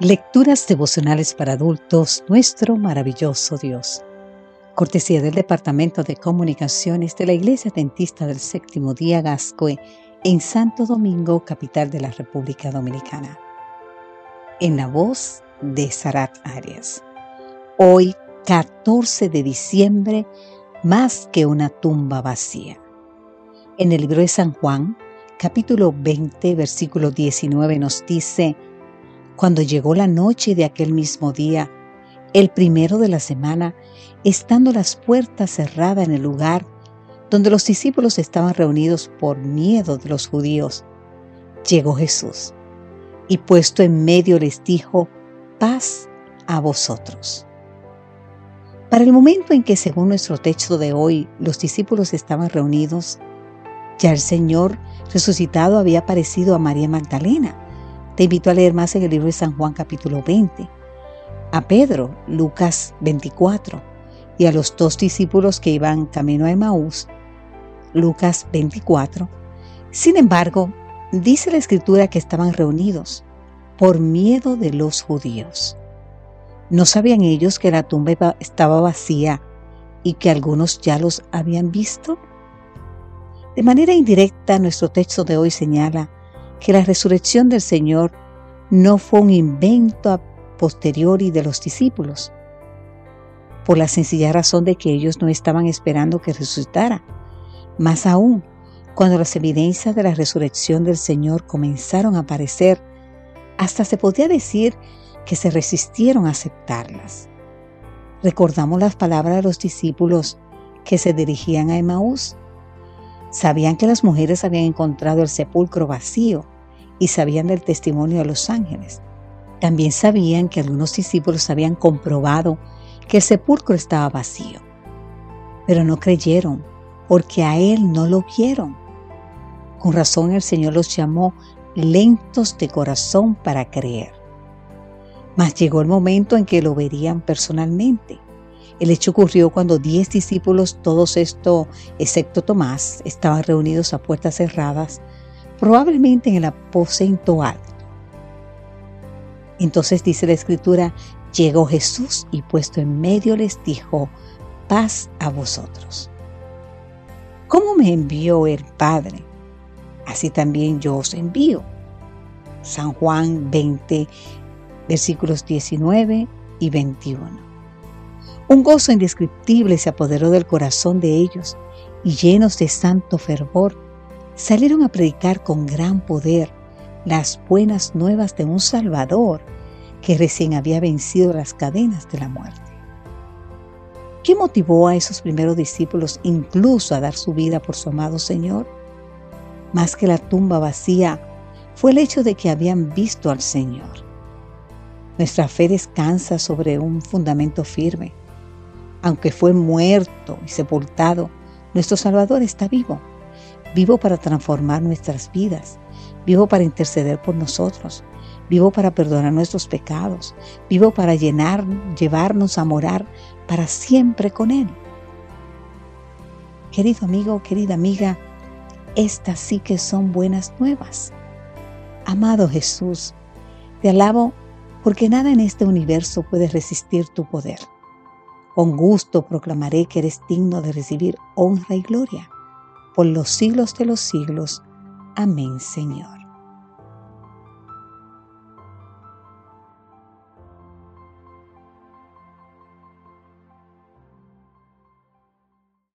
Lecturas devocionales para adultos, nuestro maravilloso Dios. Cortesía del Departamento de Comunicaciones de la Iglesia Dentista del Séptimo Día Gascoe en Santo Domingo, capital de la República Dominicana. En la voz de Sarat Arias. Hoy, 14 de diciembre, más que una tumba vacía. En el libro de San Juan, capítulo 20, versículo 19 nos dice, cuando llegó la noche de aquel mismo día, el primero de la semana, estando las puertas cerradas en el lugar donde los discípulos estaban reunidos por miedo de los judíos, llegó Jesús y puesto en medio les dijo, paz a vosotros. Para el momento en que, según nuestro texto de hoy, los discípulos estaban reunidos, ya el Señor resucitado había aparecido a María Magdalena te invito a leer más en el libro de San Juan capítulo 20, a Pedro, Lucas 24, y a los dos discípulos que iban camino a Emaús, Lucas 24. Sin embargo, dice la escritura que estaban reunidos por miedo de los judíos. ¿No sabían ellos que la tumba estaba vacía y que algunos ya los habían visto? De manera indirecta, nuestro texto de hoy señala que la resurrección del Señor no fue un invento a posteriori de los discípulos, por la sencilla razón de que ellos no estaban esperando que resucitara. Más aún, cuando las evidencias de la resurrección del Señor comenzaron a aparecer, hasta se podía decir que se resistieron a aceptarlas. Recordamos las palabras de los discípulos que se dirigían a Emaús. Sabían que las mujeres habían encontrado el sepulcro vacío y sabían del testimonio de los ángeles. También sabían que algunos discípulos habían comprobado que el sepulcro estaba vacío, pero no creyeron porque a él no lo vieron. Con razón el Señor los llamó lentos de corazón para creer. Mas llegó el momento en que lo verían personalmente. El hecho ocurrió cuando diez discípulos, todos estos, excepto Tomás, estaban reunidos a puertas cerradas probablemente en el aposento alto. Entonces dice la escritura, llegó Jesús y puesto en medio les dijo, paz a vosotros. ¿Cómo me envió el Padre? Así también yo os envío. San Juan 20, versículos 19 y 21. Un gozo indescriptible se apoderó del corazón de ellos y llenos de santo fervor salieron a predicar con gran poder las buenas nuevas de un Salvador que recién había vencido las cadenas de la muerte. ¿Qué motivó a esos primeros discípulos incluso a dar su vida por su amado Señor? Más que la tumba vacía, fue el hecho de que habían visto al Señor. Nuestra fe descansa sobre un fundamento firme. Aunque fue muerto y sepultado, nuestro Salvador está vivo Vivo para transformar nuestras vidas. Vivo para interceder por nosotros. Vivo para perdonar nuestros pecados. Vivo para llenar, llevarnos a morar para siempre con Él. Querido amigo, querida amiga, estas sí que son buenas nuevas. Amado Jesús, te alabo porque nada en este universo puede resistir tu poder. Con gusto proclamaré que eres digno de recibir honra y gloria por los siglos de los siglos. Amén, Señor.